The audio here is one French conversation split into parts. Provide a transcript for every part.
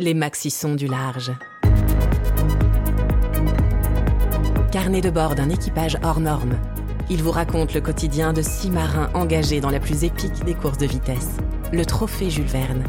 Les maxi-sons du large. Carnet de bord d'un équipage hors norme. Il vous raconte le quotidien de six marins engagés dans la plus épique des courses de vitesse, le trophée Jules Verne.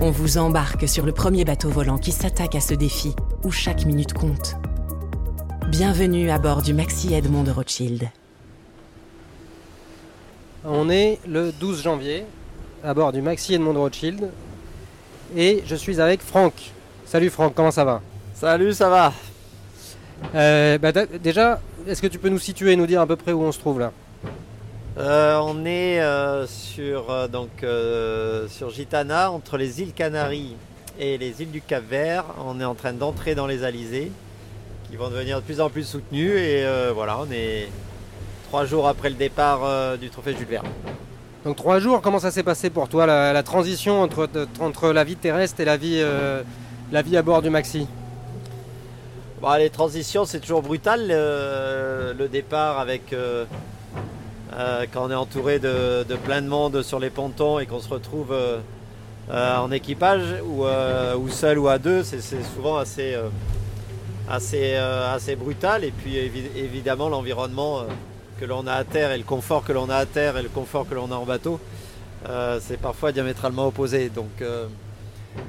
On vous embarque sur le premier bateau volant qui s'attaque à ce défi, où chaque minute compte. Bienvenue à bord du Maxi Edmond de Rothschild. On est le 12 janvier à bord du Maxi Edmond de Rothschild et je suis avec Franck. Salut Franck, comment ça va? Salut, ça va? Euh, bah, Déjà, est-ce que tu peux nous situer et nous dire à peu près où on se trouve là? Euh, On est euh, sur, donc, sur Gitana, entre les îles Canaries et les îles du Cap-Vert. On est en train d'entrer dans les alizés qui vont devenir de plus en plus soutenus. Et voilà, on est trois jours après le départ du trophée Jules Verne. Donc trois jours, comment ça s'est passé pour toi la, transition entre, entre la vie terrestre et la vie, euh, la vie à bord du Maxi? Bon, les transitions, c'est toujours brutal. Le, le départ avec. euh, euh, quand on est entouré de, plein de monde sur les pontons et qu'on se retrouve euh, euh, en équipage ou, euh, ou seul ou à deux, c'est souvent assez, euh, assez, euh, assez brutal. Et puis évi- évidemment, l'environnement euh, que l'on a à terre et le confort que l'on a à terre et le confort que l'on a en bateau, euh, c'est parfois diamétralement opposé. Donc. euh,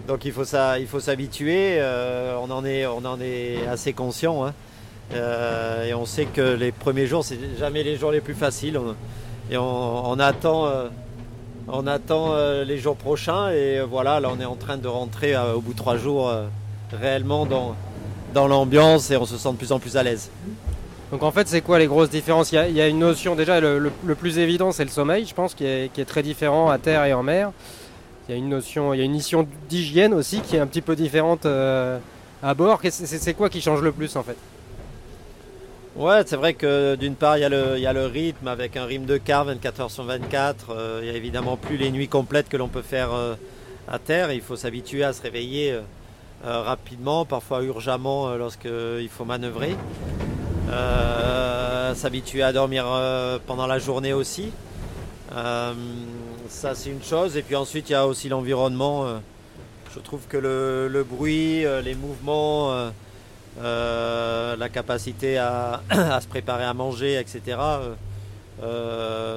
donc il faut ça, il faut s'habituer. euh, on en est, on en est assez conscient. hein. Et on sait que les premiers jours, c'est jamais les jours les plus faciles. On- et on, attend, on attend les jours prochains. Et voilà, là on est en train de rentrer au bout de trois jours réellement dans, dans l'ambiance et on se sent de plus en plus à l'aise. Donc en fait, c'est quoi les grosses différences? Il y, a, une notion déjà, le, plus évident, c'est le sommeil, je pense, qui est, très différent à terre et en mer. Il y a une notion, il y a une notion d'hygiène aussi qui est un petit peu différente euh, à bord. C'est quoi qui change le plus en fait? Ouais, c'est vrai que d'une part, il y, a le, rythme avec un rythme de quart 24 heures sur 24. Euh, il y a évidemment plus les nuits complètes que l'on peut faire euh, à terre. Il faut s'habituer à se réveiller rapidement, parfois urgemment lorsqu'il faut manœuvrer. Euh, s'habituer à dormir euh, pendant la journée aussi. Euh, ça, c'est une chose. Et puis ensuite, il y a aussi l'environnement. je trouve que le, bruit, les mouvements. la capacité à, se préparer à manger, etc.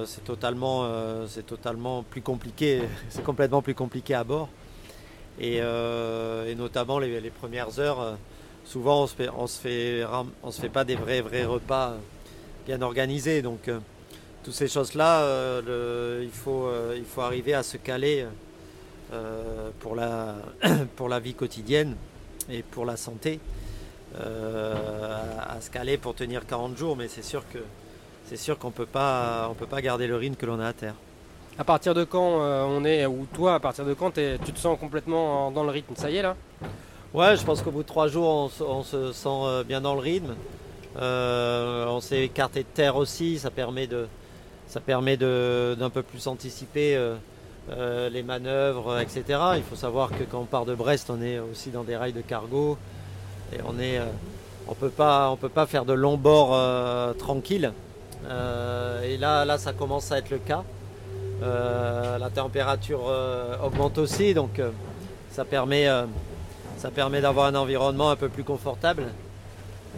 c'est totalement, plus compliqué, c'est complètement plus compliqué à bord. Et, notamment les, premières heures, souvent on se fait, se fait, pas des vrais repas bien organisés. Donc euh, toutes ces choses-là, euh, le- il faut, euh, il faut arriver à se caler pour la, vie quotidienne et pour la santé à, se caler pour tenir 40 jours, mais c'est sûr qu'on peut pas on peut pas garder le rythme que l'on a à terre. À partir de quand on est, ou toi, à partir de quand tu te sens complètement en- dans le rythme? Ça y est là? Ouais, je pense qu'au bout de trois jours, on, se- sent euh, bien dans le rythme. Euh, on s'est écarté de terre aussi, ça permet de ça permet d'un peu plus anticiper euh, les manœuvres, etc. Il faut savoir que quand on part de Brest, on est aussi dans des rails de cargo et on est on peut pas on peut pas faire de longs bords tranquilles. Et là là ça commence à être le cas. La température augmente aussi, donc ça permet ça permet d'avoir un environnement un peu plus confortable.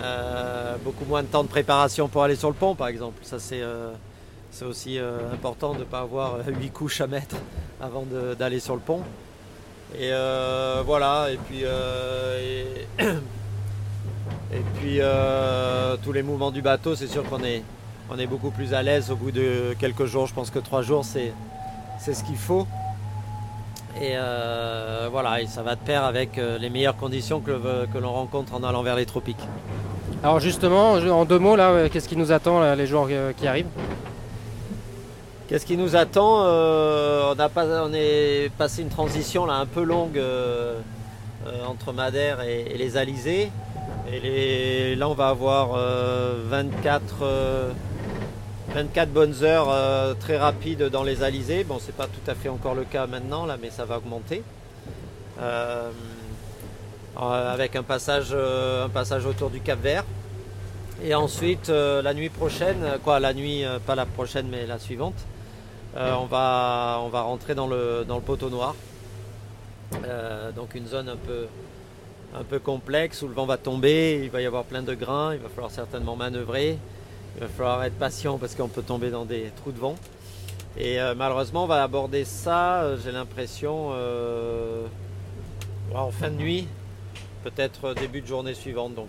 Euh, beaucoup moins de temps de préparation pour aller sur le pont, par exemple. Ça, c'est euh, aussi euh, important de ne pas avoir 8 couches à mettre avant d'aller sur le pont. Et voilà, et puis, et, puis tous les mouvements du bateau, c'est sûr qu'on est, on est beaucoup plus à l'aise au bout de quelques jours. Je pense que 3 jours, c'est ce qu'il faut. Et euh, voilà, et ça va de pair avec euh, les meilleures conditions que, l'on rencontre en allant vers les tropiques. Alors justement, en deux mots là, euh, qu'est-ce qui nous attend là, les jours qui arrivent? Qu'est-ce qui nous attend Euh, on, a pas, on est passé une transition là, un peu longue euh, entre Madère et, et les Alizés. Et les- là, on va avoir euh, 24, euh, 24 bonnes heures euh, très rapides dans les Alizés. Bon, c'est pas tout à fait encore le cas maintenant, là, mais ça va augmenter. Euh, euh, avec un passage, un passage autour du Cap Vert. Et ensuite, la nuit prochaine, quoi, la nuit, pas la prochaine, mais la suivante, on, va, on va rentrer dans le, dans le poteau noir. donc une zone un peu, un peu complexe où le vent va tomber, il va y avoir plein de grains, il va falloir certainement manœuvrer, il va falloir être patient parce qu'on peut tomber dans des trous de vent. Et euh, malheureusement, on va aborder ça, euh, j'ai l'impression, euh, en fin de nuit, peut-être début de journée suivante. Donc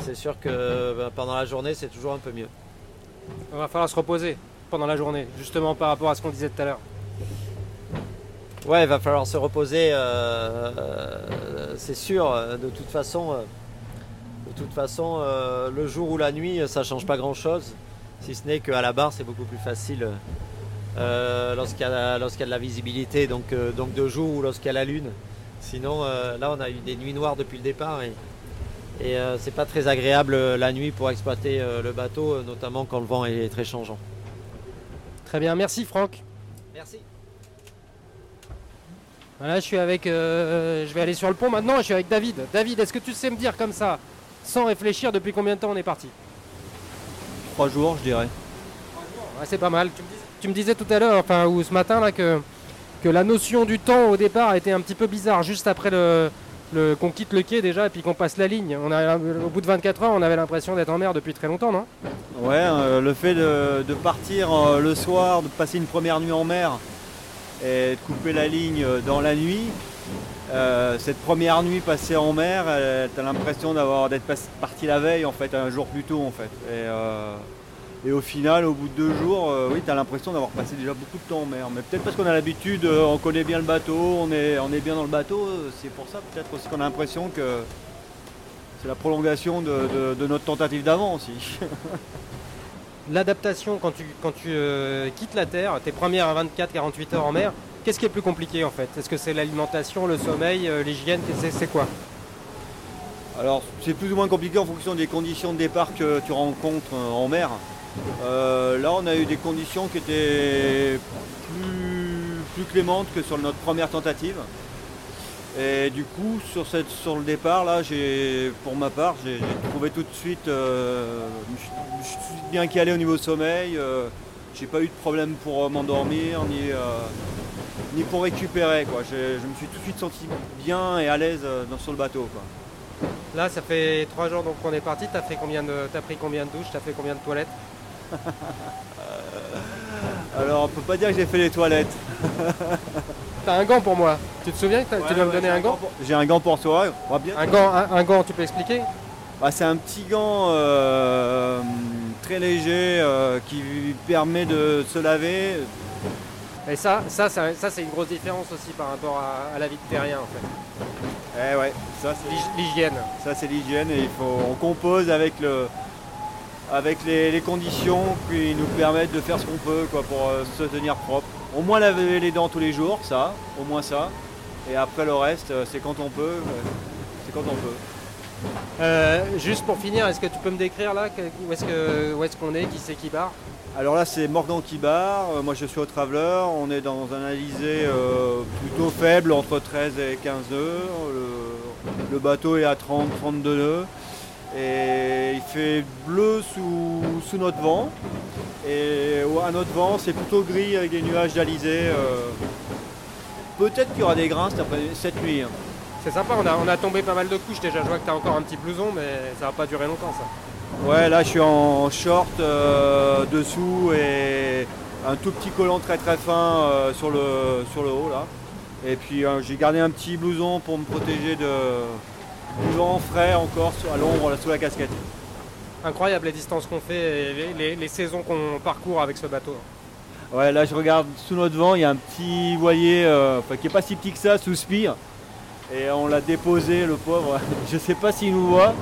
c'est sûr que ben, pendant la journée, c'est toujours un peu mieux. Il va falloir se reposer pendant la journée, justement par rapport à ce qu'on disait tout à l'heure. Ouais, il va falloir se reposer, c'est sûr. De toute façon, toute façon le jour ou la nuit, ça change pas grand-chose. Si ce n'est qu'à la barre, c'est beaucoup plus facile euh, lorsqu'il y, a de la visibilité, donc, euh, donc de jour ou lorsqu'il y a la lune. Sinon, euh, là, on a eu des nuits noires depuis le départ et, et c'est pas très agréable la nuit pour exploiter le bateau, notamment quand le vent est très changeant. Très bien, merci Franck. Merci. Voilà, je suis avec. je vais aller sur le pont maintenant, je suis avec David. David, est-ce que tu sais me dire comme ça, sans réfléchir, depuis combien de temps on est parti Trois jours, je dirais. c'est pas mal. Tu me, disais, tout à l'heure, enfin, ou ce matin, là, que, que la notion du temps au départ a été un petit peu bizarre, juste après le, qu'on quitte le quai déjà et puis qu'on passe la ligne. On a, au bout de 24 heures, on avait l'impression d'être en mer depuis très longtemps, non? Ouais, euh, le fait de, partir euh, le soir, de passer une première nuit en mer et de couper la ligne euh, dans la nuit, cette première nuit passée en mer, tu as l'impression d'être parti la veille en fait, un jour plus tôt en fait. Et, au final, au bout de deux jours, oui, tu as l'impression d'avoir passé déjà beaucoup de temps en mer. Mais peut-être parce qu'on a l'habitude, on connaît bien le bateau, on est, on est bien dans le bateau, c'est pour ça peut-être aussi qu'on a l'impression que c'est la prolongation de, notre tentative d'avant aussi. L'adaptation quand tu, quand tu quittes la Terre, tes premières 24-48 heures en mer, Qu'est-ce qui est plus compliqué en fait? Est-ce que c'est l'alimentation, le sommeil, euh, l'hygiène? C'est quoi? Alors c'est plus ou moins compliqué en fonction des conditions de départ que tu rencontres euh, en mer. Euh, là on a eu des conditions qui étaient plus, clémentes que sur notre première tentative. Et du coup sur, sur le départ là pour ma part j'ai trouvé tout de suite je, suis bien calé au niveau sommeil. j'ai pas eu de problème pour m'endormir ni ni pour récupérer. Quoi. Je, me suis tout de suite senti bien et à l'aise euh, sur le bateau. Là, ça fait trois jours qu'on est parti. T'as fait combien de, as pris combien de douches T'as fait combien de toilettes? Alors, on peut pas dire que j'ai fait les toilettes. T'as un gant pour moi. Tu te souviens que tu dois me donner un gant, J'ai un gant pour toi. bien. Un gant, un, gant, tu peux expliquer? Bah, C'est un petit gant euh, très léger euh, qui permet de se laver et ça, ça, ça, c'est une grosse différence aussi par rapport à, la vie de terrien en fait. Eh ouais, ça c'est l'hygiène. Ça c'est l'hygiène et il faut on compose avec le avec les, conditions qui nous permettent de faire ce qu'on peut quoi, pour euh, se tenir propre. Au moins laver les dents tous les jours, ça, au moins ça. Et après le reste, euh, c'est quand on peut. Euh, c'est quand on peut. Juste pour finir, est-ce que tu peux me décrire là où est-ce qu'on est, qui c'est qui barre? Alors là, c'est Morgan qui barre. Euh, moi, je suis au Traveler. On est dans un alizé euh, plutôt faible, entre 13 et 15 nœuds. Le, bateau est à 30-32 nœuds. Et il fait bleu sous, notre vent. Et à notre vent, c'est plutôt gris avec des nuages d'alizé. Euh. Peut-être qu'il y aura des grains cette nuit. Hein. C'est sympa, on a, on a tombé pas mal de couches déjà. Je vois que tu as encore un petit blouson, mais ça va pas durer longtemps ça. Ouais, là je suis en short euh, dessous et un tout petit collant très très fin euh, sur, le, sur le haut là. Et puis euh, j'ai gardé un petit blouson pour me protéger de, du vent frais encore à l'ombre sous la casquette. Incroyable les distances qu'on fait et les, saisons qu'on parcourt avec ce bateau. Ouais, là je regarde sous notre vent, il y a un petit voilier qui est pas si petit que ça, sous Spire. Et on l'a déposé, le pauvre. je sais pas s'il nous voit.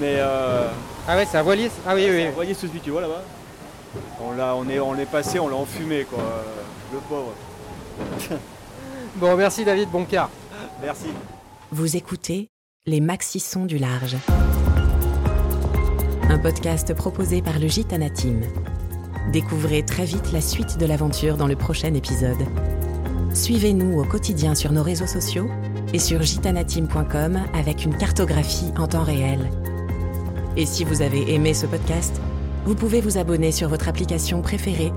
Mais euh, Ah ouais, c'est un voilier Ah oui, oui. Un voilier sous tu vois là-bas on, l'a, on, est, on est passé, on l'a enfumé, quoi. Le pauvre. bon, merci David, bon quart. Merci. Vous écoutez Les Maxi-Sons du Large. Un podcast proposé par le Gitana Team. Découvrez très vite la suite de l'aventure dans le prochain épisode. Suivez-nous au quotidien sur nos réseaux sociaux et sur gitanateam.com avec une cartographie en temps réel. Et si vous avez aimé ce podcast, vous pouvez vous abonner sur votre application préférée